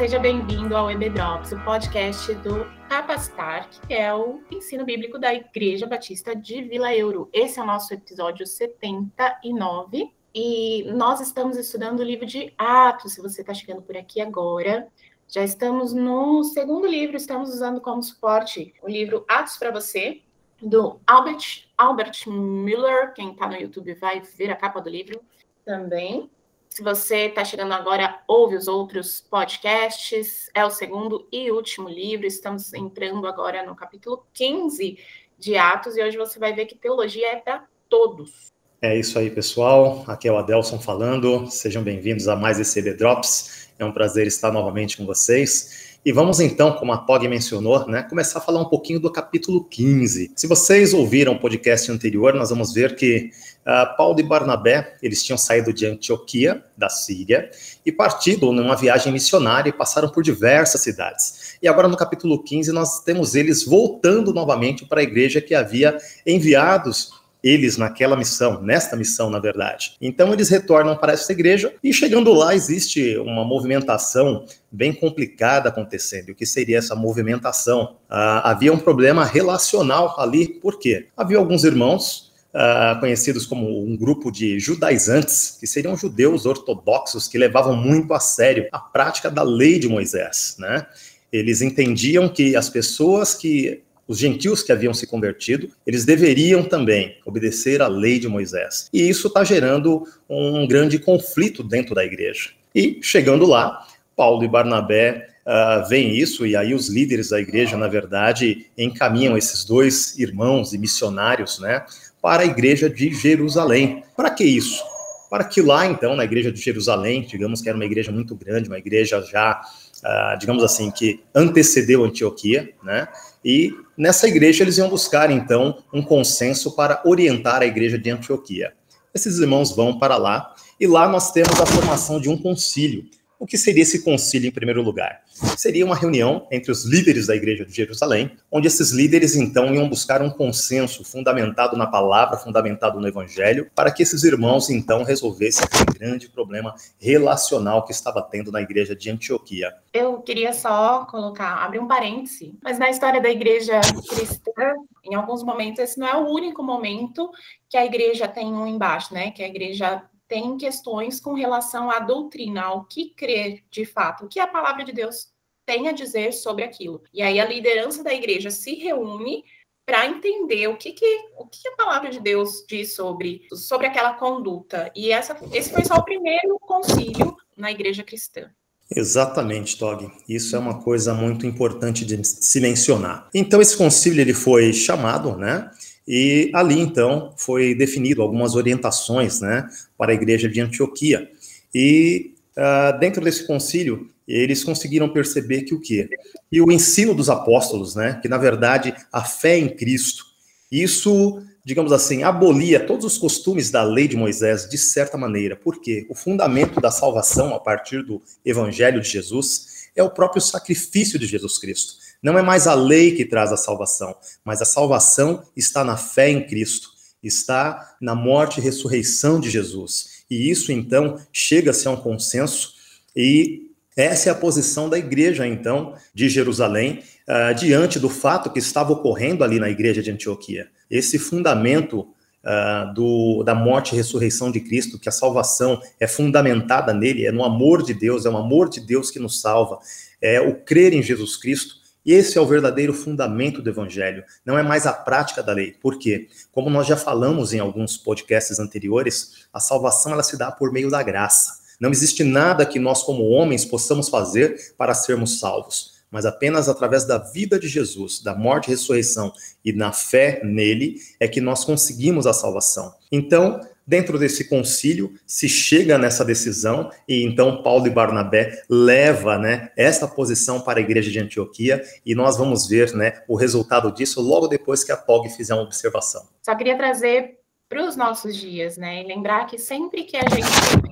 Seja bem-vindo ao EB Drops, o podcast do Capacitar, que é o ensino bíblico da Igreja Batista de Vila Euro. Esse é o nosso episódio 79 e nós estamos estudando o livro de Atos. Se você está chegando por aqui agora, já estamos no segundo livro, estamos usando como suporte o livro Atos para Você, do Albert, Albert Miller. Quem está no YouTube vai ver a capa do livro também. Se você está chegando agora, ouve os outros podcasts, é o segundo e último livro. Estamos entrando agora no capítulo 15 de Atos e hoje você vai ver que teologia é para todos. É isso aí, pessoal. Aqui é o Adelson falando. Sejam bem-vindos a mais esse EB Drops. É um prazer estar novamente com vocês. E vamos então, como a Tog mencionou, né, começar a falar um pouquinho do capítulo 15. Se vocês ouviram o podcast anterior, nós vamos ver que uh, Paulo e Barnabé, eles tinham saído de Antioquia, da Síria, e partido numa viagem missionária e passaram por diversas cidades. E agora no capítulo 15 nós temos eles voltando novamente para a igreja que havia enviados eles naquela missão, nesta missão, na verdade. Então eles retornam para essa igreja e chegando lá existe uma movimentação bem complicada acontecendo. O que seria essa movimentação? Ah, havia um problema relacional ali, por quê? Havia alguns irmãos Uh, conhecidos como um grupo de judaizantes, que seriam judeus ortodoxos que levavam muito a sério a prática da lei de Moisés, né? Eles entendiam que as pessoas que os gentios que haviam se convertido, eles deveriam também obedecer à lei de Moisés. E isso está gerando um grande conflito dentro da igreja. E chegando lá, Paulo e Barnabé uh, veem isso, e aí os líderes da igreja, na verdade, encaminham esses dois irmãos e missionários, né, para a igreja de Jerusalém. Para que isso? Para que lá, então, na igreja de Jerusalém, digamos que era uma igreja muito grande, uma igreja já, uh, digamos assim, que antecedeu Antioquia, né, e nessa igreja eles iam buscar, então, um consenso para orientar a igreja de Antioquia. Esses irmãos vão para lá, e lá nós temos a formação de um concílio. O que seria esse concílio em primeiro lugar? Seria uma reunião entre os líderes da igreja de Jerusalém, onde esses líderes então iam buscar um consenso fundamentado na palavra, fundamentado no evangelho, para que esses irmãos então resolvessem aquele grande problema relacional que estava tendo na igreja de Antioquia. Eu queria só colocar, abrir um parêntese, mas na história da igreja cristã, em alguns momentos esse não é o único momento que a igreja tem um embaixo, né? Que a igreja tem questões com relação à doutrina, ao que crer de fato, o que a palavra de Deus tem a dizer sobre aquilo. E aí a liderança da igreja se reúne para entender o que, que, o que a palavra de Deus diz sobre, sobre aquela conduta. E essa, esse foi só o primeiro concílio na igreja cristã. Exatamente, Tog. Isso é uma coisa muito importante de se mencionar. Então, esse concílio ele foi chamado, né? E ali, então, foi definido algumas orientações né, para a igreja de Antioquia. E uh, dentro desse concílio, eles conseguiram perceber que o quê? E o ensino dos apóstolos, né, que na verdade a fé em Cristo, isso, digamos assim, abolia todos os costumes da lei de Moisés de certa maneira. Porque o fundamento da salvação a partir do evangelho de Jesus é o próprio sacrifício de Jesus Cristo. Não é mais a lei que traz a salvação, mas a salvação está na fé em Cristo, está na morte e ressurreição de Jesus. E isso, então, chega-se a um consenso, e essa é a posição da igreja, então, de Jerusalém, uh, diante do fato que estava ocorrendo ali na igreja de Antioquia. Esse fundamento uh, do, da morte e ressurreição de Cristo, que a salvação é fundamentada nele, é no amor de Deus, é o amor de Deus que nos salva, é o crer em Jesus Cristo esse é o verdadeiro fundamento do evangelho, não é mais a prática da lei. Por quê? Como nós já falamos em alguns podcasts anteriores, a salvação ela se dá por meio da graça. Não existe nada que nós como homens possamos fazer para sermos salvos, mas apenas através da vida de Jesus, da morte e ressurreição e na fé nele é que nós conseguimos a salvação. Então, Dentro desse concílio se chega nessa decisão e então Paulo e Barnabé leva, né, essa posição para a igreja de Antioquia e nós vamos ver, né, o resultado disso logo depois que a Pog fizer uma observação. Só queria trazer para os nossos dias, né, e lembrar que sempre que a gente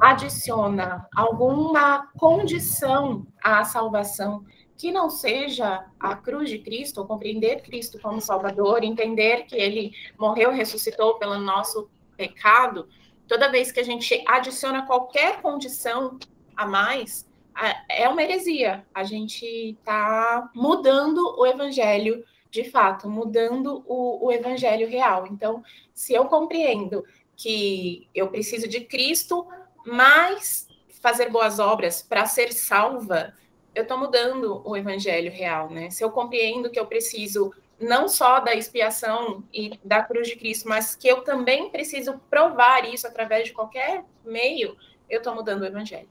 adiciona alguma condição à salvação que não seja a cruz de Cristo, ou compreender Cristo como Salvador, entender que ele morreu ressuscitou pelo nosso pecado, toda vez que a gente adiciona qualquer condição a mais, é uma heresia. A gente está mudando o evangelho de fato, mudando o, o evangelho real. Então, se eu compreendo que eu preciso de Cristo, mas fazer boas obras para ser salva, eu estou mudando o evangelho real, né? Se eu compreendo que eu preciso não só da expiação e da cruz de Cristo, mas que eu também preciso provar isso através de qualquer meio, eu estou mudando o evangelho.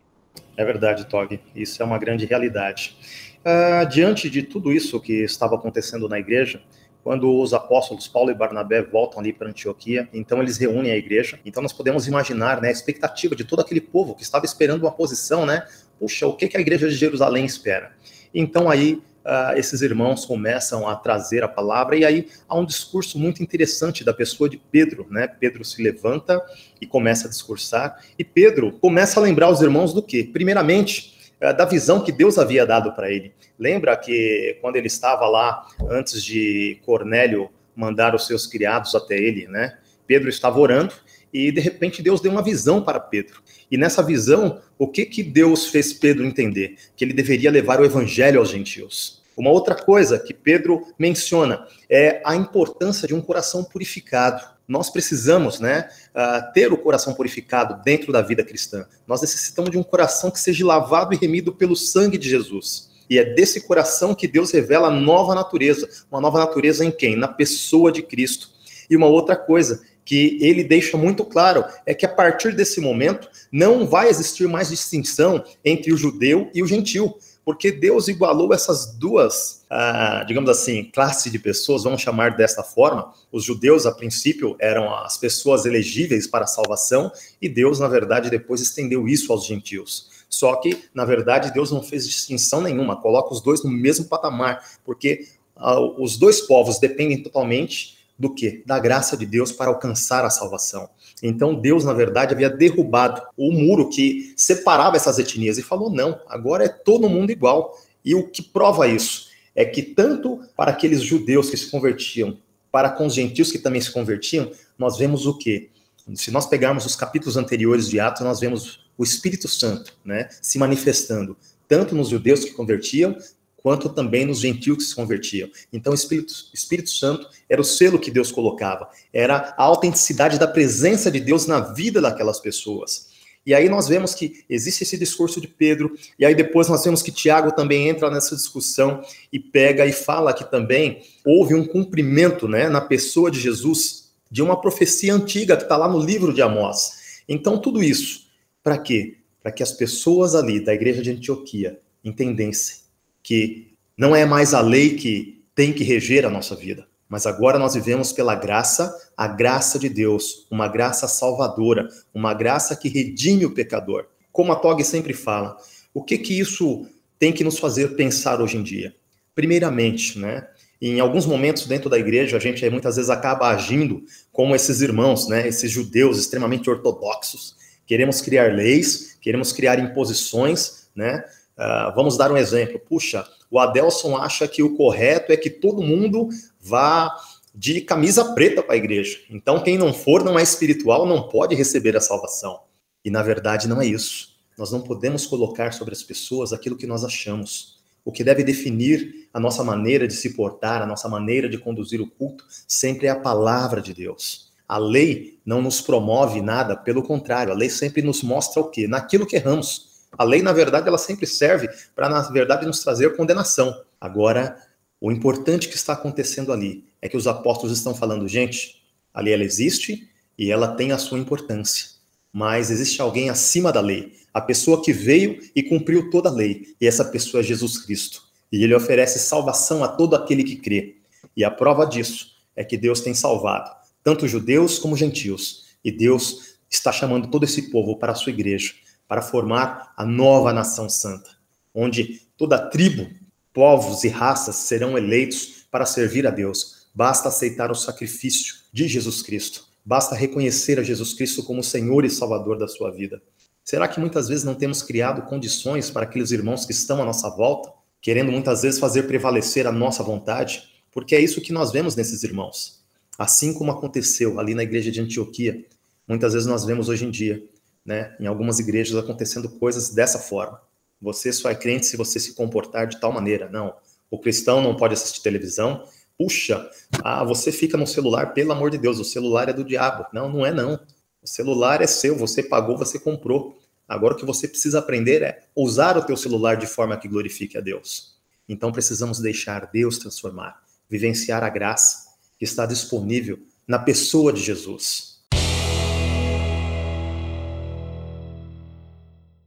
É verdade, Tog. Isso é uma grande realidade. Uh, diante de tudo isso que estava acontecendo na igreja, quando os apóstolos Paulo e Barnabé voltam ali para Antioquia, então eles reúnem a igreja. Então nós podemos imaginar, né, a expectativa de todo aquele povo que estava esperando uma posição, né? Puxa, o que, que a igreja de Jerusalém espera? Então aí uh, esses irmãos começam a trazer a palavra, e aí há um discurso muito interessante da pessoa de Pedro, né? Pedro se levanta e começa a discursar, e Pedro começa a lembrar os irmãos do que? Primeiramente, uh, da visão que Deus havia dado para ele. Lembra que quando ele estava lá, antes de Cornélio mandar os seus criados até ele, né? Pedro estava orando e de repente Deus deu uma visão para Pedro. E nessa visão, o que que Deus fez Pedro entender? Que ele deveria levar o evangelho aos gentios. Uma outra coisa que Pedro menciona é a importância de um coração purificado. Nós precisamos, né, uh, ter o coração purificado dentro da vida cristã. Nós necessitamos de um coração que seja lavado e remido pelo sangue de Jesus. E é desse coração que Deus revela a nova natureza. Uma nova natureza em quem? Na pessoa de Cristo. E uma outra coisa que ele deixa muito claro é que a partir desse momento não vai existir mais distinção entre o judeu e o gentil porque Deus igualou essas duas, ah, digamos assim, classes de pessoas, vamos chamar desta forma. Os judeus, a princípio, eram as pessoas elegíveis para a salvação, e Deus, na verdade, depois estendeu isso aos gentios. Só que, na verdade, Deus não fez distinção nenhuma, coloca os dois no mesmo patamar, porque ah, os dois povos dependem totalmente do que? Da graça de Deus para alcançar a salvação. Então Deus, na verdade, havia derrubado o muro que separava essas etnias e falou: não, agora é todo mundo igual. E o que prova isso é que tanto para aqueles judeus que se convertiam, para com os gentios que também se convertiam, nós vemos o quê? Se nós pegarmos os capítulos anteriores de Atos, nós vemos o Espírito Santo né, se manifestando, tanto nos judeus que convertiam, quanto também nos gentios que se convertiam. Então, o Espírito, Espírito Santo era o selo que Deus colocava, era a autenticidade da presença de Deus na vida daquelas pessoas. E aí nós vemos que existe esse discurso de Pedro, e aí depois nós vemos que Tiago também entra nessa discussão e pega e fala que também houve um cumprimento né, na pessoa de Jesus de uma profecia antiga que está lá no livro de Amós. Então, tudo isso, para quê? Para que as pessoas ali da igreja de Antioquia entendessem que não é mais a lei que tem que reger a nossa vida, mas agora nós vivemos pela graça, a graça de Deus, uma graça salvadora, uma graça que redime o pecador. Como a Tog sempre fala, o que que isso tem que nos fazer pensar hoje em dia? Primeiramente, né, em alguns momentos dentro da igreja, a gente muitas vezes acaba agindo como esses irmãos, né, esses judeus extremamente ortodoxos. Queremos criar leis, queremos criar imposições, né, Uh, vamos dar um exemplo. Puxa, o Adelson acha que o correto é que todo mundo vá de camisa preta para a igreja. Então, quem não for, não é espiritual, não pode receber a salvação. E na verdade não é isso. Nós não podemos colocar sobre as pessoas aquilo que nós achamos. O que deve definir a nossa maneira de se portar, a nossa maneira de conduzir o culto, sempre é a palavra de Deus. A lei não nos promove nada, pelo contrário, a lei sempre nos mostra o quê? Naquilo que erramos. A lei, na verdade, ela sempre serve para, na verdade, nos trazer condenação. Agora, o importante que está acontecendo ali é que os apóstolos estão falando, gente, ali ela existe e ela tem a sua importância. Mas existe alguém acima da lei, a pessoa que veio e cumpriu toda a lei, e essa pessoa é Jesus Cristo. E ele oferece salvação a todo aquele que crê. E a prova disso é que Deus tem salvado tanto judeus como gentios. E Deus está chamando todo esse povo para a sua igreja para formar a nova nação santa, onde toda tribo, povos e raças serão eleitos para servir a Deus. Basta aceitar o sacrifício de Jesus Cristo. Basta reconhecer a Jesus Cristo como Senhor e Salvador da sua vida. Será que muitas vezes não temos criado condições para aqueles irmãos que estão à nossa volta, querendo muitas vezes fazer prevalecer a nossa vontade? Porque é isso que nós vemos nesses irmãos. Assim como aconteceu ali na igreja de Antioquia, muitas vezes nós vemos hoje em dia né, em algumas igrejas acontecendo coisas dessa forma. você só é crente se você se comportar de tal maneira. Não. O cristão não pode assistir televisão. Puxa, ah, você fica no celular, pelo amor de Deus, o celular é do diabo. Não, não é não. O celular é seu, você pagou, você comprou. Agora o que você precisa aprender é usar o teu celular de forma que glorifique a Deus. Então precisamos deixar Deus transformar, vivenciar a graça que está disponível na pessoa de Jesus.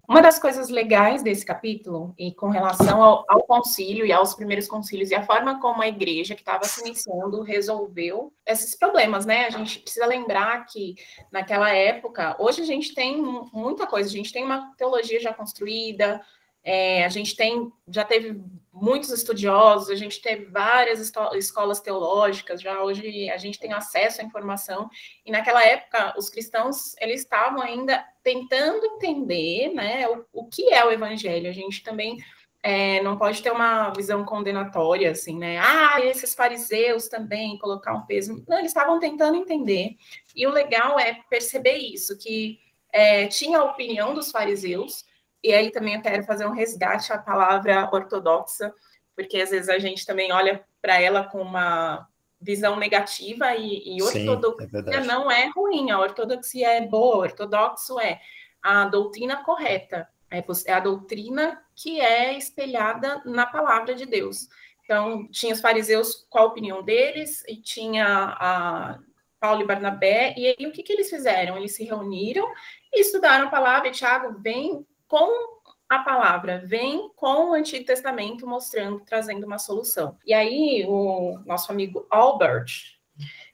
Uma das coisas legais desse capítulo, e com relação ao, ao, concílio e aos primeiros concílios, e a forma como a igreja que estava se iniciando resolveu esses problemas, né? A gente precisa lembrar que naquela época, hoje a gente tem muita coisa, a gente tem uma teologia já construída, é, a gente tem, já teve muitos estudiosos, a gente teve várias escolas teológicas, já hoje a gente tem acesso à informação, e naquela época os cristãos, eles estavam ainda tentando entender, né, o, o que é o evangelho, a gente também é, não pode ter uma visão condenatória, assim, né, ah, esses fariseus também, colocar um peso, não, eles estavam tentando entender, e o legal é perceber isso, que é, tinha a opinião dos fariseus, e aí também eu quero fazer um resgate à palavra ortodoxa, porque às vezes a gente também olha para ela com uma visão negativa e, e ortodoxia Sim, é não é ruim, a ortodoxia é boa, ortodoxo é. A doutrina correta, é, é a doutrina que é espelhada na palavra de Deus. Então, tinha os fariseus com a opinião deles, e tinha a Paulo e Barnabé, e aí o que, que eles fizeram? Eles se reuniram e estudaram a palavra, e Tiago vem com a palavra, vem com o Antigo Testamento mostrando, trazendo uma solução. E aí o nosso amigo Albert,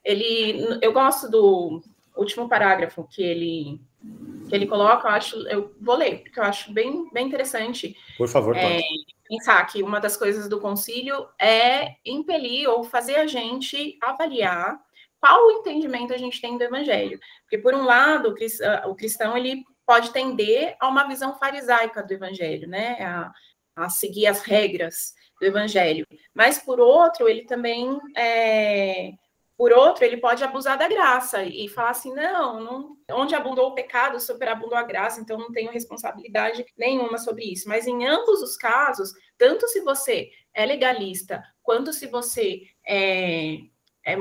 ele, eu gosto do último parágrafo que ele que ele coloca, eu acho, eu vou ler porque eu acho bem, bem interessante. Por favor, é, pensar que uma das coisas do concílio é impelir ou fazer a gente avaliar qual o entendimento a gente tem do evangelho. Porque, por um lado, o cristão ele pode tender a uma visão farisaica do evangelho, né? A, a seguir as regras do evangelho. Mas, por outro, ele também. É, por outro, ele pode abusar da graça e falar assim: não, não, onde abundou o pecado, superabundou a graça, então não tenho responsabilidade nenhuma sobre isso. Mas em ambos os casos, tanto se você é legalista, quanto se você é, é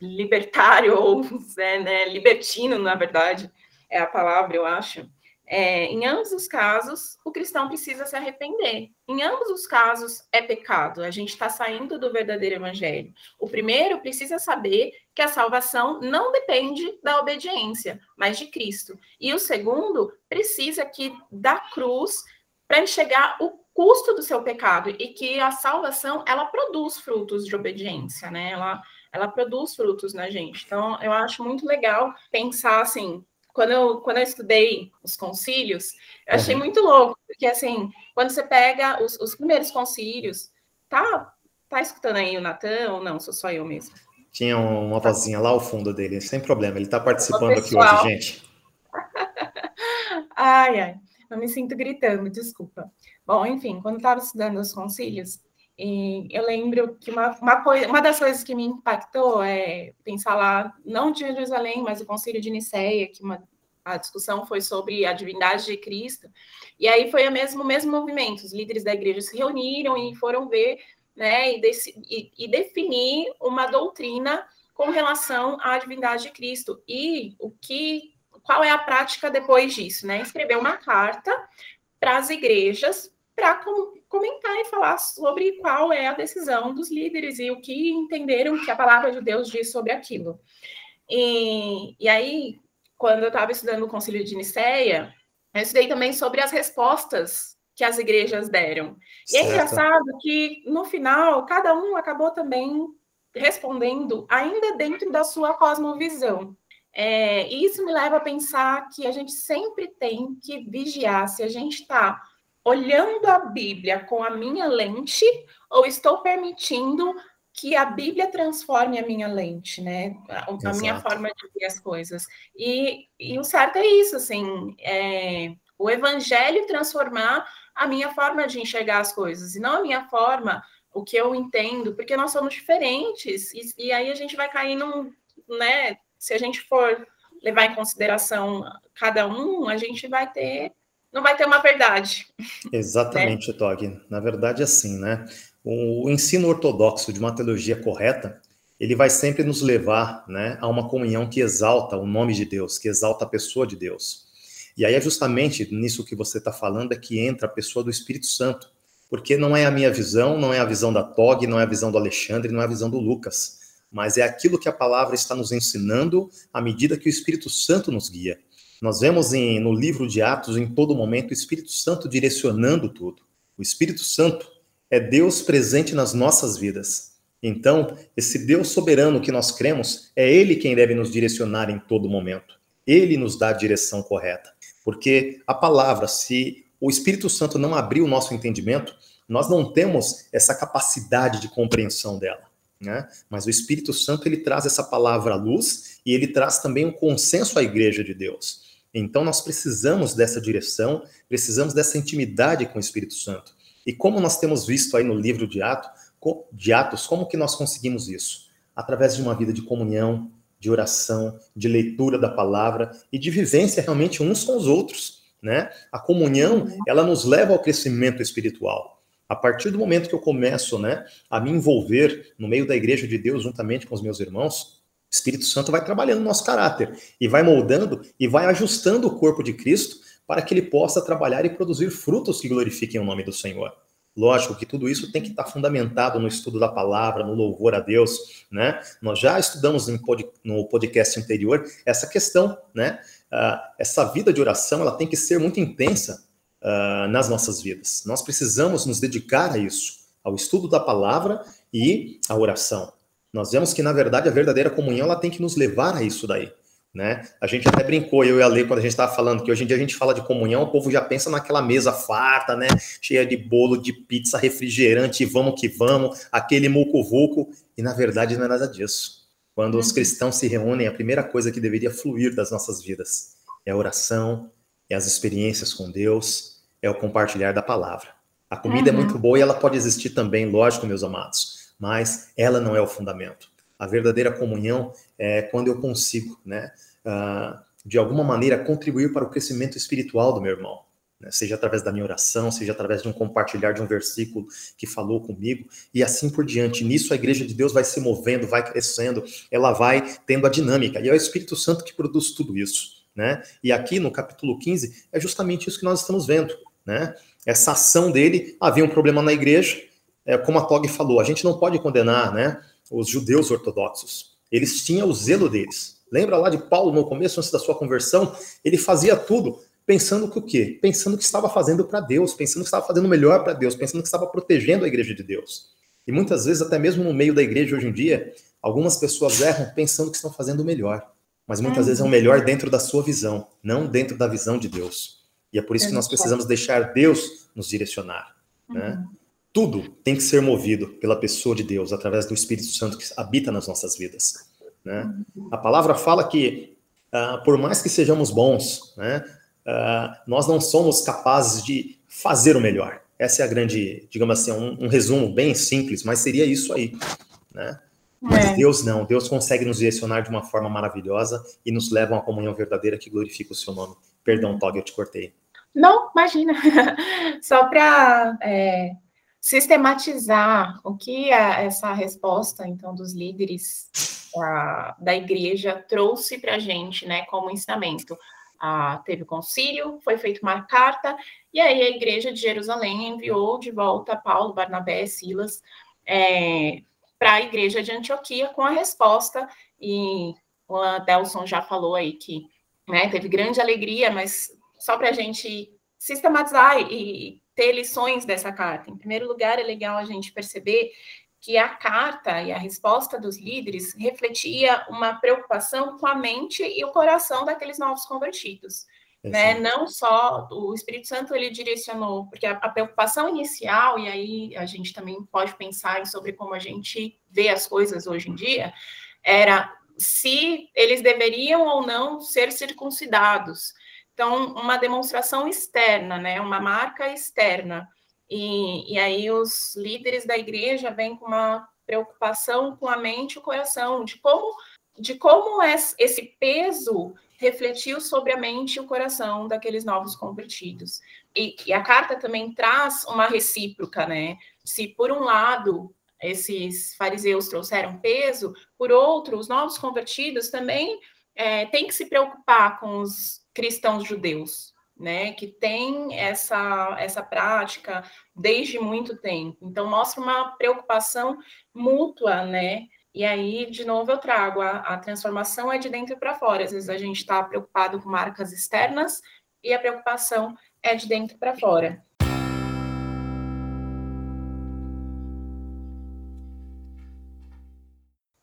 libertário ou é, né, libertino, na verdade, é a palavra, eu acho. É, em ambos os casos, o cristão precisa se arrepender. Em ambos os casos, é pecado. A gente está saindo do verdadeiro evangelho. O primeiro precisa saber que a salvação não depende da obediência, mas de Cristo. E o segundo precisa que da cruz para enxergar o custo do seu pecado e que a salvação ela produz frutos de obediência, né? Ela, ela produz frutos na gente. Então, eu acho muito legal pensar assim quando eu, quando eu estudei os concílios, eu achei muito louco, porque assim, quando você pega os, os primeiros concílios, tá, tá escutando aí o Natan ou não? Sou só eu mesmo. Tinha uma vozinha lá ao fundo dele, sem problema, ele está participando aqui hoje, gente. ai, ai, eu me sinto gritando, desculpa. Bom, enfim, quando estava estudando os concílios, e eu lembro que uma, uma, coisa, uma das coisas que me impactou é pensar lá, não de Jerusalém, mas o Concílio de Nicéia, que uma, a discussão foi sobre a divindade de Cristo. E aí foi o mesmo, mesmo movimento, os líderes da igreja se reuniram e foram ver né, e, e, e definir uma doutrina com relação à divindade de Cristo. E o que, qual é a prática depois disso? Né? Escrever uma carta para as igrejas para comentar e falar sobre qual é a decisão dos líderes e o que entenderam que a palavra de Deus diz sobre aquilo. E, e aí, quando eu estava estudando o Concílio de Nicéia, eu estudei também sobre as respostas que as igrejas deram. E é engraçado que, no final, cada um acabou também respondendo ainda dentro da sua cosmovisão. É, e isso me leva a pensar que a gente sempre tem que vigiar se a gente está olhando a Bíblia com a minha lente ou estou permitindo que a Bíblia transforme a minha lente, né? A, a minha forma de ver as coisas. E, e o certo é isso, assim, é, o Evangelho transformar a minha forma de enxergar as coisas, e não a minha forma, o que eu entendo, porque nós somos diferentes, e, e aí a gente vai cair num, né? Se a gente for levar em consideração cada um, a gente vai ter não vai ter uma verdade. Exatamente, né? Tog. Na verdade, é assim, né? O ensino ortodoxo de uma teologia correta, ele vai sempre nos levar né, a uma comunhão que exalta o nome de Deus, que exalta a pessoa de Deus. E aí é justamente nisso que você está falando é que entra a pessoa do Espírito Santo, porque não é a minha visão, não é a visão da Tog, não é a visão do Alexandre, não é a visão do Lucas, mas é aquilo que a palavra está nos ensinando à medida que o Espírito Santo nos guia. Nós vemos em, no livro de Atos, em todo momento, o Espírito Santo direcionando tudo. O Espírito Santo é Deus presente nas nossas vidas. Então, esse Deus soberano que nós cremos, é Ele quem deve nos direcionar em todo momento. Ele nos dá a direção correta. Porque a palavra, se o Espírito Santo não abrir o nosso entendimento, nós não temos essa capacidade de compreensão dela. Né? Mas o Espírito Santo ele traz essa palavra à luz e ele traz também um consenso à igreja de Deus. Então nós precisamos dessa direção, precisamos dessa intimidade com o Espírito Santo. E como nós temos visto aí no livro de Atos, de Atos, como que nós conseguimos isso? Através de uma vida de comunhão, de oração, de leitura da palavra e de vivência realmente uns com os outros, né? A comunhão, uhum. ela nos leva ao crescimento espiritual. A partir do momento que eu começo, né, a me envolver no meio da igreja de Deus juntamente com os meus irmãos, Espírito Santo vai trabalhando no nosso caráter e vai moldando e vai ajustando o corpo de Cristo para que ele possa trabalhar e produzir frutos que glorifiquem o nome do Senhor. Lógico que tudo isso tem que estar fundamentado no estudo da palavra, no louvor a Deus, né? Nós já estudamos no podcast anterior essa questão, né? Uh, essa vida de oração, ela tem que ser muito intensa uh, nas nossas vidas. Nós precisamos nos dedicar a isso, ao estudo da palavra e à oração. Nós vemos que, na verdade, a verdadeira comunhão, ela tem que nos levar a isso daí. Né? A gente até brincou, eu e a Lei, quando a gente estava falando que hoje em dia a gente fala de comunhão, o povo já pensa naquela mesa farta, né? Cheia de bolo, de pizza, refrigerante, vamos que vamos, aquele muco-vuco, e na verdade não é nada disso. Quando os uhum. cristãos se reúnem, a primeira coisa que deveria fluir das nossas vidas é a oração, é as experiências com Deus, é o compartilhar da palavra. A comida é uhum. é muito boa e ela pode existir também, lógico, meus amados, mas ela não é o fundamento. A verdadeira comunhão é quando eu consigo, né, uh, de alguma maneira, contribuir para o crescimento espiritual do meu irmão. Né, seja através da minha oração, seja através de um compartilhar de um versículo que falou comigo, e assim por diante. Nisso a igreja de Deus vai se movendo, vai crescendo, ela vai tendo a dinâmica, e é o Espírito Santo que produz tudo isso. Né? E aqui no capítulo 15 é justamente isso que nós estamos vendo. Né? Essa ação dele, havia um problema na igreja, é, como a Tog falou, a gente não pode condenar né, os judeus ortodoxos. Eles tinham o zelo deles. Lembra lá de Paulo no começo, antes da sua conversão? Ele fazia tudo pensando que o quê? Pensando que estava fazendo para Deus, pensando que estava fazendo melhor para Deus, pensando que estava protegendo a igreja de Deus. E muitas vezes, até mesmo no meio da igreja hoje em dia, algumas pessoas erram pensando que estão fazendo o melhor. Mas muitas vezes é o melhor dentro da sua visão, não dentro da visão de Deus. E é por isso que nós precisamos deixar Deus nos direcionar. Né? Uhum tudo tem que ser movido pela pessoa de Deus, através do Espírito Santo que habita nas nossas vidas. Né? A palavra fala que, uh, por mais que sejamos bons, né, uh, nós não somos capazes de fazer o melhor. Essa é a grande, digamos assim, um, um resumo bem simples, mas seria isso aí. Né? Mas é. Deus não, Deus consegue nos direcionar de uma forma maravilhosa e nos leva a uma comunhão verdadeira que glorifica o seu nome. Perdão, Tog, eu te cortei. Não, imagina. Só para é sistematizar o que a, essa resposta, então, dos líderes a, da igreja trouxe para a gente, né, como ensinamento. Ah, teve concílio, foi feita uma carta, e aí a igreja de Jerusalém enviou de volta Paulo, Barnabé Silas é, para a igreja de Antioquia com a resposta, e o Adelson já falou aí que né, teve grande alegria, mas só para a gente sistematizar e ter lições dessa carta. Em primeiro lugar, é legal a gente perceber que a carta e a resposta dos líderes refletia uma preocupação com a mente e o coração daqueles novos convertidos. Né? Não só o Espírito Santo ele direcionou, porque a, a, preocupação inicial, e aí a gente também pode pensar sobre como a gente vê as coisas hoje em dia, era se eles deveriam ou não ser circuncidados. Então, uma demonstração externa, né? Uma marca externa. E, e aí os líderes da igreja vêm com uma preocupação com a mente e o coração, de como, de como esse peso refletiu sobre a mente e o coração daqueles novos convertidos. E, e, a carta também traz uma recíproca, né? Se por um lado esses fariseus trouxeram peso, por outro, os novos convertidos também é, têm que se preocupar com os cristãos judeus, né? Que tem essa, essa prática desde muito tempo. Então, mostra uma preocupação mútua, né? E aí, de novo, eu trago a, a transformação é de dentro para fora. Às vezes a gente está preocupado com marcas externas e a preocupação é de dentro para fora.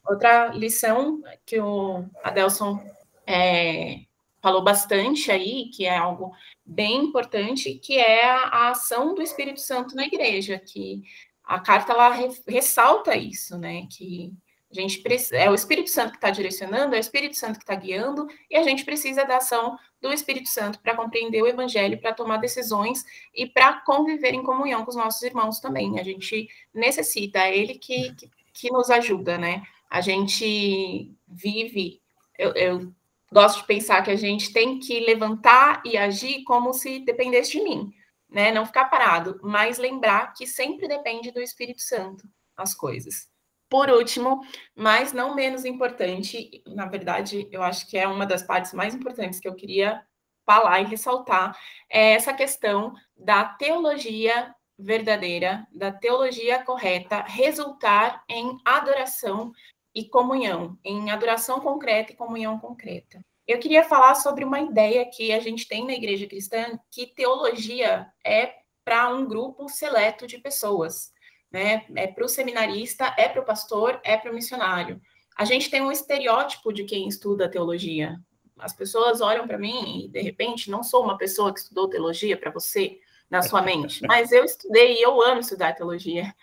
Outra lição que o Adelson é, falou bastante aí, que é algo bem importante, que é a, ação do Espírito Santo na igreja, que a carta ela ressalta isso, né? Que a gente precisa, é o Espírito Santo que está direcionando, é o Espírito Santo que está guiando, e a gente precisa da ação do Espírito Santo para compreender o Evangelho, para tomar decisões e para conviver em comunhão com os nossos irmãos também. A gente necessita, é Ele que, que, que nos ajuda, né? A gente vive, eu, eu gosto de pensar que a gente tem que levantar e agir como se dependesse de mim, né? Não ficar parado, mas lembrar que sempre depende do Espírito Santo as coisas. Por último, mas não menos importante, na verdade, eu acho que é uma das partes mais importantes que eu queria falar e ressaltar, é essa questão da teologia verdadeira, da teologia correta, resultar em adoração e comunhão, em adoração concreta e comunhão concreta. Eu queria falar sobre uma ideia que a gente tem na igreja cristã, que teologia é para um grupo seleto de pessoas né? É para o seminarista, é para o pastor, é para o missionário. A gente tem um estereótipo de quem estuda teologia. As pessoas olham para mim e, de repente, não sou uma pessoa que estudou teologia para você, na sua mente, mas eu estudei e eu amo estudar teologia.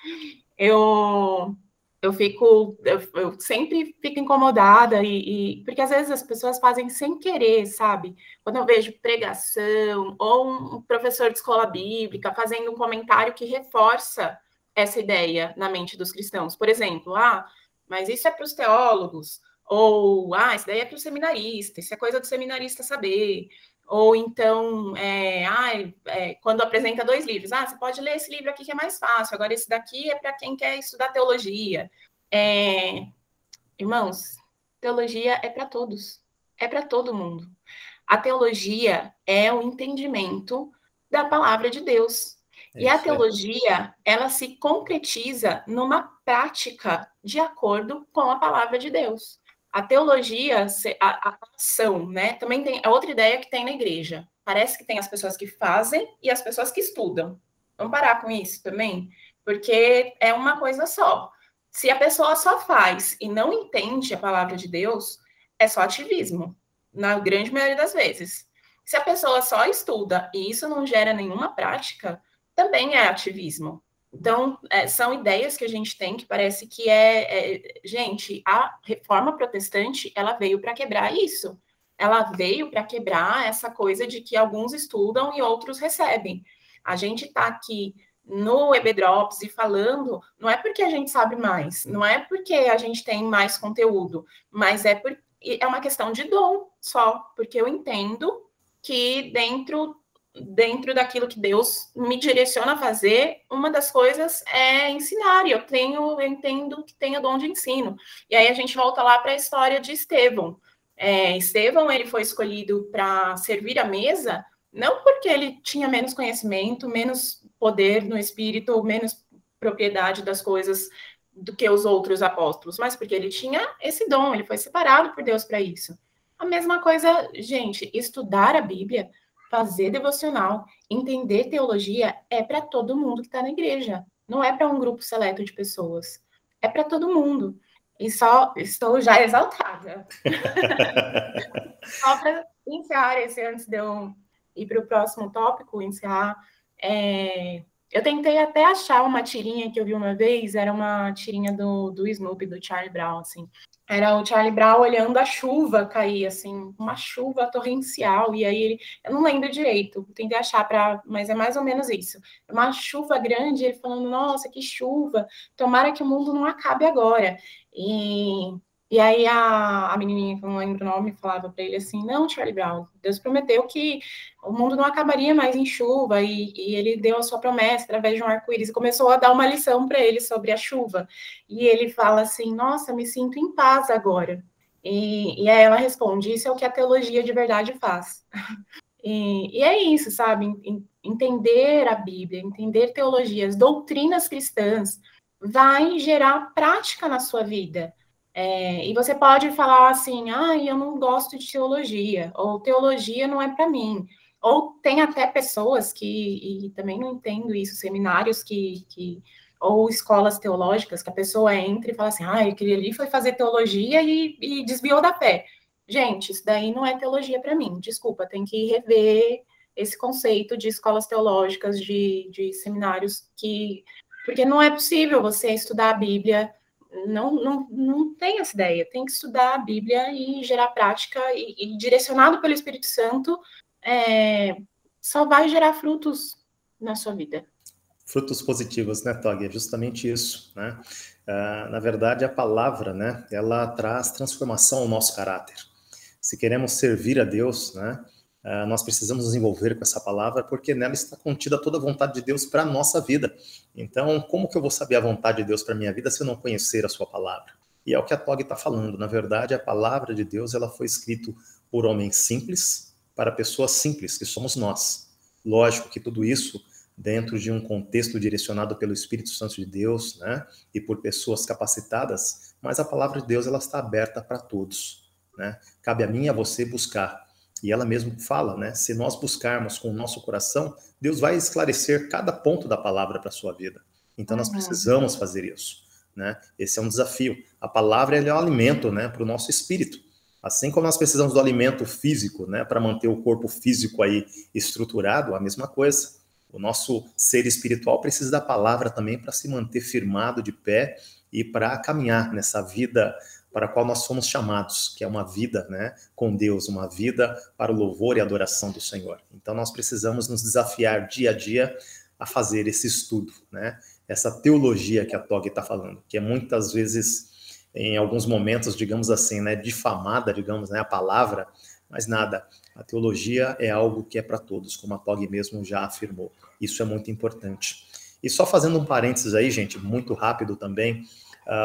Eu eu fico, eu, eu, sempre fico incomodada e, e, porque às vezes as pessoas fazem sem querer, sabe? Quando eu vejo pregação ou um professor de escola bíblica fazendo um comentário que reforça essa ideia na mente dos cristãos. Por exemplo, ah, mas isso é para os teólogos, ou ah, isso daí é para o seminarista, isso é coisa do seminarista saber. Ou então, é, ah, é, quando apresenta dois livros, ah, você pode ler esse livro aqui que é mais fácil, agora esse daqui é para quem quer estudar teologia. É, irmãos, teologia é para todos, é para todo mundo. A teologia é o entendimento da palavra de Deus. É e a teologia, ela se concretiza numa prática de acordo com a palavra de Deus. A teologia, a, a ação, né? Também tem é outra ideia que tem na igreja. Parece que tem as pessoas que fazem e as pessoas que estudam. Vamos parar com isso também, porque é uma coisa só. Se a pessoa só faz e não entende a palavra de Deus, é só ativismo, na grande maioria das vezes. Se a pessoa só estuda e isso não gera nenhuma prática, também é ativismo. Então, é, são ideias que a gente tem que parece que é, é gente, a reforma protestante, ela veio para quebrar isso. Ela veio para quebrar essa coisa de que alguns estudam e outros recebem. A gente está aqui no EBDrops e falando, não é porque a gente sabe mais, não é porque a gente tem mais conteúdo, mas é, é uma questão de dom só, porque eu entendo que dentro dentro daquilo que Deus me direciona a fazer, uma das coisas é ensinar, e eu tenho, eu entendo que tenho dom de ensino. E aí a gente volta lá para a história de Estevão. É, Estevão, ele foi escolhido para servir a mesa, não porque ele tinha menos conhecimento, menos poder no espírito, menos propriedade das coisas do que os outros apóstolos, mas porque ele tinha esse dom, ele foi separado por Deus para isso. A mesma coisa, gente, estudar a Bíblia fazer devocional, entender teologia é para todo mundo que está na igreja. Não é para um grupo seleto de pessoas. É para todo mundo. E só estou já exaltada. só para encerrar esse antes de eu ir para o próximo tópico, encerrar. É... Eu tentei até achar uma tirinha que eu vi uma vez, era uma tirinha do, do Snoopy, do Charlie Brown, assim era o Charlie Brown olhando a chuva cair, assim, uma chuva torrencial, e aí ele, eu não lembro direito, tentei achar para, mas é mais ou menos isso. Uma chuva grande, ele falando, nossa, que chuva, tomara que o mundo não acabe agora. E E aí a, a menininha, que eu não lembro o nome, falava para ele assim, não, Charlie Brown, Deus prometeu que o mundo não acabaria mais em chuva, e, e ele deu a sua promessa através de um arco-íris, e começou a dar uma lição para ele sobre a chuva. E ele fala assim, nossa, me sinto em paz agora. E, e aí ela responde, isso é o que a teologia de verdade faz. E, e, é isso, sabe? Entender a Bíblia, entender teologias, doutrinas cristãs, vai gerar prática na sua vida. É, e você pode falar assim, ah, eu não gosto de teologia, ou teologia não é para mim. Ou tem até pessoas que, e também não entendo isso, seminários que, que ou escolas teológicas, que a pessoa entra e fala assim, ah, aquele ali foi fazer teologia e, e desviou da fé. Gente, isso daí não é teologia para mim, desculpa, tem que rever esse conceito de escolas teológicas, de, de seminários que. Porque não é possível você estudar a Bíblia não, não, não tem essa ideia. Tem que estudar a Bíblia e gerar prática, e, e direcionado pelo Espírito Santo, é, só vai gerar frutos na sua vida. Frutos positivos, né, Tog? É justamente isso, né? Uh, na verdade, a palavra, né, ela traz transformação ao nosso caráter. Se queremos servir a Deus, né, uh, nós precisamos nos envolver com essa palavra, porque nela está contida toda a vontade de Deus para a nossa vida. Então, como que eu vou saber a vontade de Deus para minha vida se eu não conhecer a sua palavra? E é o que a Tog está falando. Na verdade, a palavra de Deus ela foi escrita por homens simples para pessoas simples, que somos nós. Lógico que tudo isso dentro de um contexto direcionado pelo Espírito Santo de Deus, né, e por pessoas capacitadas, mas a palavra de Deus ela está aberta para todos, né? Cabe a mim e a você buscar. E ela mesmo fala, né, se nós buscarmos com o nosso coração, Deus vai esclarecer cada ponto da palavra para a sua vida. Então nós precisamos fazer isso, né? Esse é um desafio. A palavra é o alimento, né, para o nosso espírito. Assim como nós precisamos do alimento físico, né, para manter o corpo físico aí estruturado, a mesma coisa. O nosso ser espiritual precisa da palavra também para se manter firmado de pé e para caminhar nessa vida para a qual nós fomos chamados, que é uma vida né, com Deus, uma vida para o louvor e adoração do Senhor. Então nós precisamos nos desafiar dia a dia a fazer esse estudo, né? essa teologia que a Tog está falando, que é muitas vezes, em alguns momentos, digamos assim, né, difamada, digamos, né, a palavra, mas nada, a teologia é algo que é para todos, como a Tog mesmo já afirmou. Isso é muito importante. E só fazendo um parênteses aí, gente, muito rápido também,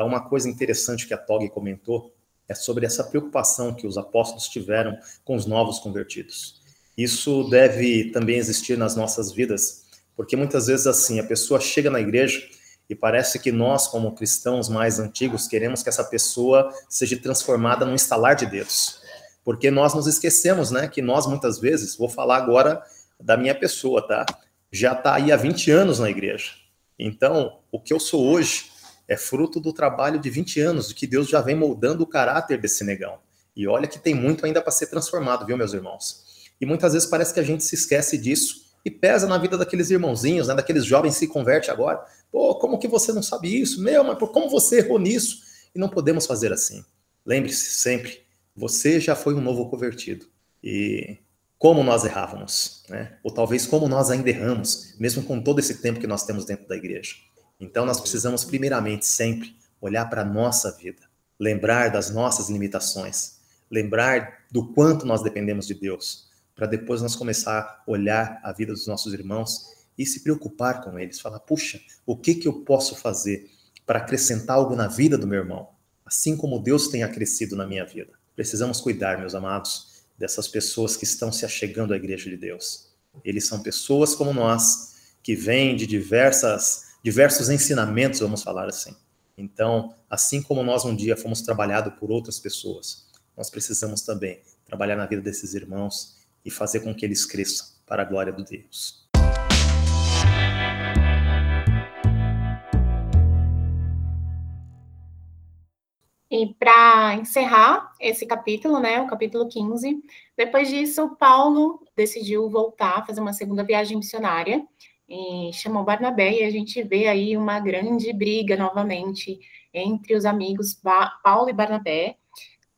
uma coisa interessante que a Tog comentou é sobre essa preocupação que os apóstolos tiveram com os novos convertidos. Isso deve também existir nas nossas vidas, porque muitas vezes assim, a pessoa chega na igreja e parece que nós, como cristãos mais antigos, queremos que essa pessoa seja transformada num estalar de dedos. Porque nós nos esquecemos, né, que nós muitas vezes, vou falar agora da minha pessoa, tá? Já está aí há 20 anos na igreja. Então, o que eu sou hoje é fruto do trabalho de 20 anos, de que Deus já vem moldando o caráter desse negão. E olha que tem muito ainda para ser transformado, viu, meus irmãos? E muitas vezes parece que a gente se esquece disso e pesa na vida daqueles irmãozinhos, né, daqueles jovens que se converte agora. Pô, como que você não sabe isso? Meu, mas como você errou nisso? E não podemos fazer assim. Lembre-se sempre, você já foi um novo convertido. E como nós errávamos, né? Ou talvez como nós ainda erramos, mesmo com todo esse tempo que nós temos dentro da igreja. Então nós precisamos primeiramente sempre olhar para a nossa vida, lembrar das nossas limitações, lembrar do quanto nós dependemos de Deus, para depois nós começar a olhar a vida dos nossos irmãos e se preocupar com eles, falar: "Puxa, o que que eu posso fazer para acrescentar algo na vida do meu irmão, assim como Deus tem acrescido na minha vida?" Precisamos cuidar, meus amados, dessas pessoas que estão se achegando à igreja de Deus. Eles são pessoas como nós, que vêm de diversas diversos ensinamentos, vamos falar assim. Então, assim como nós um dia fomos trabalhados por outras pessoas, nós precisamos também trabalhar na vida desses irmãos e fazer com que eles cresçam para a glória do Deus. E para encerrar esse capítulo, né, o capítulo 15, depois disso, Paulo decidiu voltar, fazer uma segunda viagem missionária, chamou Barnabé, e a gente vê aí uma grande briga novamente entre os amigos Paulo e Barnabé,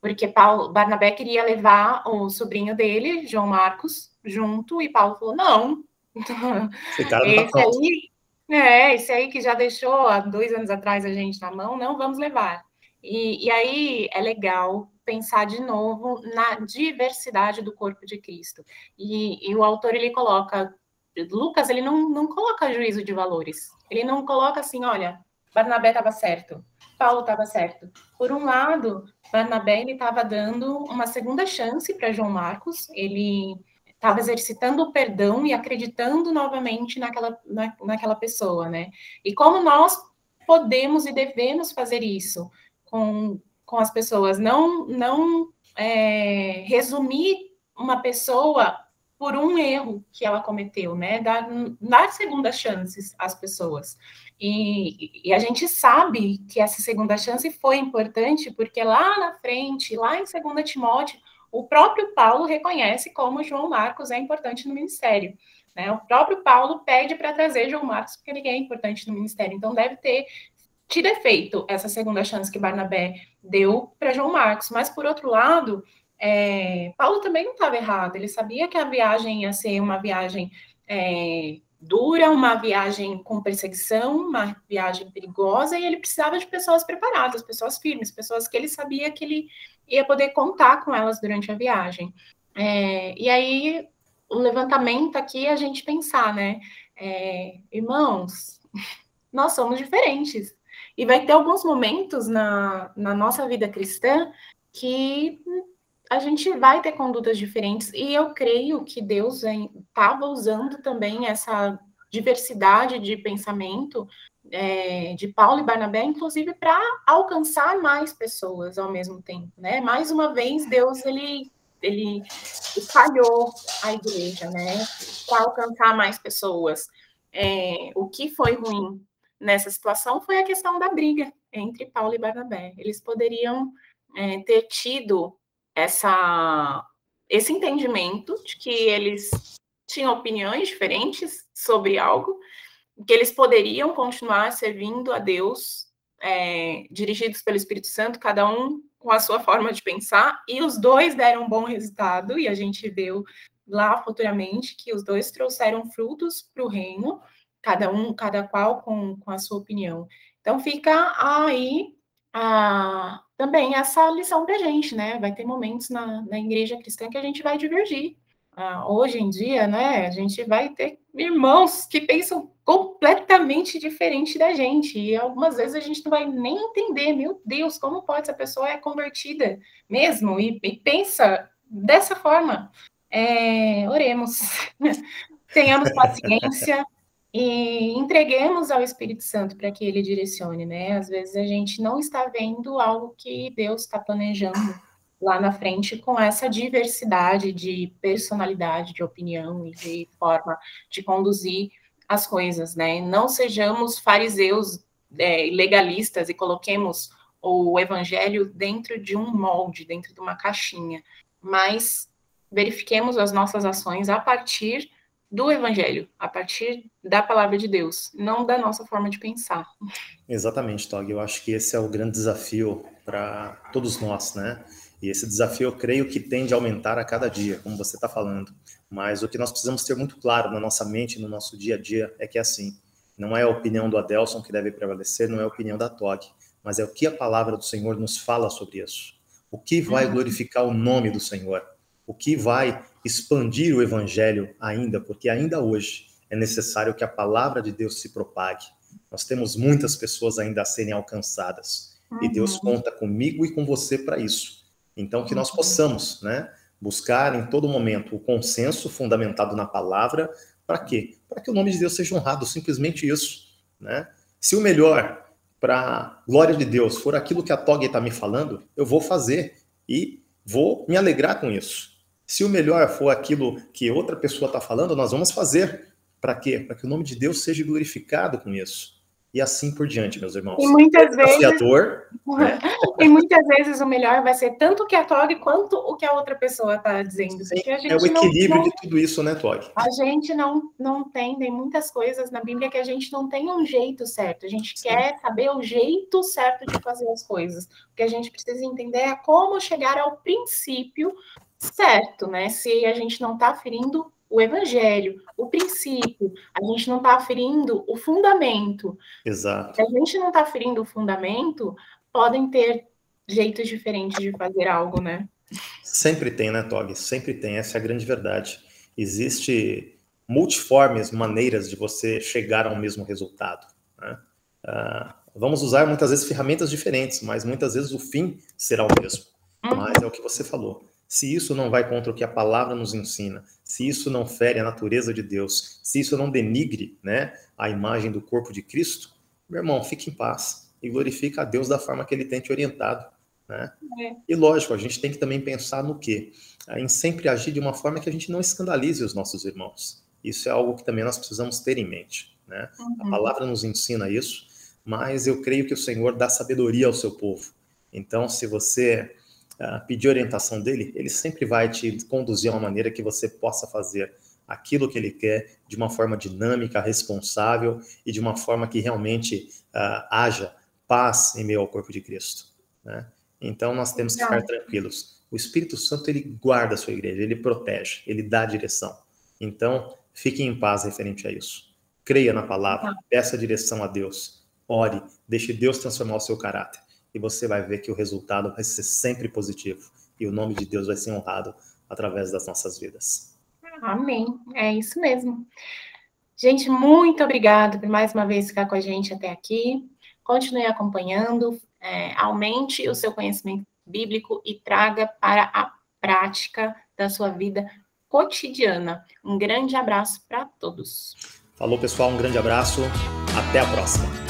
porque Paulo, Barnabé queria levar o sobrinho dele, João Marcos, junto, e Paulo falou, não. Esse, cara não tá esse aí, é, esse aí que já deixou há dois anos atrás a gente na mão, não vamos levar. E, e aí é legal pensar de novo na diversidade do corpo de Cristo. E, e o autor ele coloca, Lucas ele não, não coloca juízo de valores. Ele não coloca assim, olha, Barnabé estava certo, Paulo estava certo. Por um lado, Barnabé estava dando uma segunda chance para João Marcos. Ele estava exercitando o perdão e acreditando novamente naquela, na, naquela pessoa, né? E como nós podemos e devemos fazer isso com, com as pessoas, não, não é, resumir uma pessoa por um erro que ela cometeu, né? Dar, dar segundas chances às pessoas. E, e, a gente sabe que essa segunda chance foi importante, porque lá na frente, lá em 2 Timóteo, o próprio Paulo reconhece como João Marcos é importante no ministério. Né? O próprio Paulo pede para trazer João Marcos, porque ninguém é importante no ministério. Então, deve ter tido efeito essa segunda chance que Barnabé deu para João Marcos. Mas, por outro lado, é, Paulo também não estava errado. Ele sabia que a viagem ia ser uma viagem é, dura, uma viagem com perseguição, uma viagem perigosa, e ele precisava de pessoas preparadas, pessoas firmes, pessoas que ele sabia que ele ia poder contar com elas durante a viagem. É, e aí, o levantamento aqui é a gente pensar, né? É, irmãos, nós somos diferentes. E vai ter alguns momentos na, na nossa vida cristã que a gente vai ter condutas diferentes, e eu creio que Deus estava usando também essa diversidade de pensamento é, de Paulo e Barnabé, inclusive para alcançar mais pessoas ao mesmo tempo, né? Mais uma vez, Deus ele ele espalhou a igreja, né? Para alcançar mais pessoas. É, o que foi ruim nessa situação foi a questão da briga entre Paulo e Barnabé. Eles poderiam é, ter tido essa, esse entendimento de que eles tinham opiniões diferentes sobre algo, que eles poderiam continuar servindo a Deus, é, dirigidos pelo Espírito Santo, cada um com a sua forma de pensar, e os dois deram um bom resultado, e a gente viu lá futuramente que os dois trouxeram frutos para o reino, cada um, cada qual com, com a sua opinião. Então fica aí a, também essa lição para a gente, né? Vai ter momentos na, na igreja cristã que a gente vai divergir. Ah, hoje em dia, né, a gente vai ter irmãos que pensam completamente diferente da gente, e algumas vezes a gente não vai nem entender, meu Deus, como pode essa pessoa é convertida mesmo e, e pensa dessa forma. É, oremos, tenhamos paciência, e entreguemos ao Espírito Santo para que ele direcione, né? Às vezes a gente não está vendo algo que Deus está planejando lá na frente com essa diversidade de personalidade, de opinião e de forma de conduzir as coisas, né? Não sejamos fariseus é, legalistas e coloquemos o evangelho dentro de um molde, dentro de uma caixinha, mas verifiquemos as nossas ações a partir do Evangelho, a partir da palavra de Deus, não da nossa forma de pensar. Exatamente, Tog. Eu acho que esse é o grande desafio para todos nós, né? E esse desafio eu creio que tende a aumentar a cada dia, como você está falando. Mas o que nós precisamos ter muito claro na nossa mente, no nosso dia a dia, é que é assim: não é a opinião do Adelson que deve prevalecer, não é a opinião da Tog, mas é o que a palavra do Senhor nos fala sobre isso. O que vai uhum. glorificar o nome do Senhor? O que vai expandir o evangelho ainda, porque ainda hoje é necessário que a palavra de Deus se propague. Nós temos muitas pessoas ainda a serem alcançadas uhum. e Deus uhum. conta comigo e com você para isso. Então que nós possamos, né, buscar em todo momento o consenso fundamentado na palavra, para quê? Para que o nome de Deus seja honrado, simplesmente isso, né? Se o melhor para glória de Deus for aquilo que a Tog está me falando, eu vou fazer e vou me alegrar com isso. Se o melhor for aquilo que outra pessoa está falando, nós vamos fazer. Para quê? Para que o nome de Deus seja glorificado com isso. E assim por diante, meus irmãos. E muitas vezes. Né? e muitas vezes o melhor vai ser tanto o que a Tog quanto o que a outra pessoa está dizendo. Sim, é o equilíbrio não, de tudo isso, né, Tog? A gente não, não tem, tem muitas coisas na Bíblia que a gente não tem um jeito certo. A gente Sim. quer saber o jeito certo de fazer as coisas. O que a gente precisa entender é como chegar ao princípio certo, né? Se a gente não está ferindo o evangelho, o princípio, a gente não está ferindo o fundamento. Exato. Se a gente não está ferindo o fundamento, podem ter jeitos diferentes de fazer algo, né? Sempre tem, né, Tog? Sempre tem, essa é a grande verdade. Existe multiformes maneiras de você chegar ao mesmo resultado. Né? Uh, vamos usar muitas vezes ferramentas diferentes, mas muitas vezes o fim será o mesmo. Uhum. Mas é o que você falou. Se isso não vai contra o que a palavra nos ensina, se isso não fere a natureza de Deus, se isso não denigre né, a imagem do corpo de Cristo, meu irmão, fique em paz e glorifica a Deus da forma que ele tem te orientado. Né? É. E lógico, a gente tem que também pensar no quê? Em sempre agir de uma forma que a gente não escandalize os nossos irmãos. Isso é algo que também nós precisamos ter em mente. Né? Uhum. A palavra nos ensina isso, mas eu creio que o Senhor dá sabedoria ao seu povo. Então, se você uh, pedir orientação dele, ele sempre vai te conduzir a uma maneira que você possa fazer aquilo que ele quer de uma forma dinâmica, responsável e de uma forma que realmente uh, haja paz em meio ao corpo de Cristo. Né? Então nós temos que ficar tranquilos. O Espírito Santo ele guarda a sua igreja, ele protege, ele dá direção. Então fique em paz referente a isso. Creia na palavra, peça direção a Deus, ore, deixe Deus transformar o seu caráter e você vai ver que o resultado vai ser sempre positivo e o nome de Deus vai ser honrado através das nossas vidas. Amém. É isso mesmo. Gente, muito obrigada por mais uma vez ficar com a gente até aqui. Continue acompanhando, é, aumente o seu conhecimento bíblico e traga para a prática da sua vida cotidiana. Um grande abraço para todos. Falou, pessoal, um grande abraço. Até a próxima.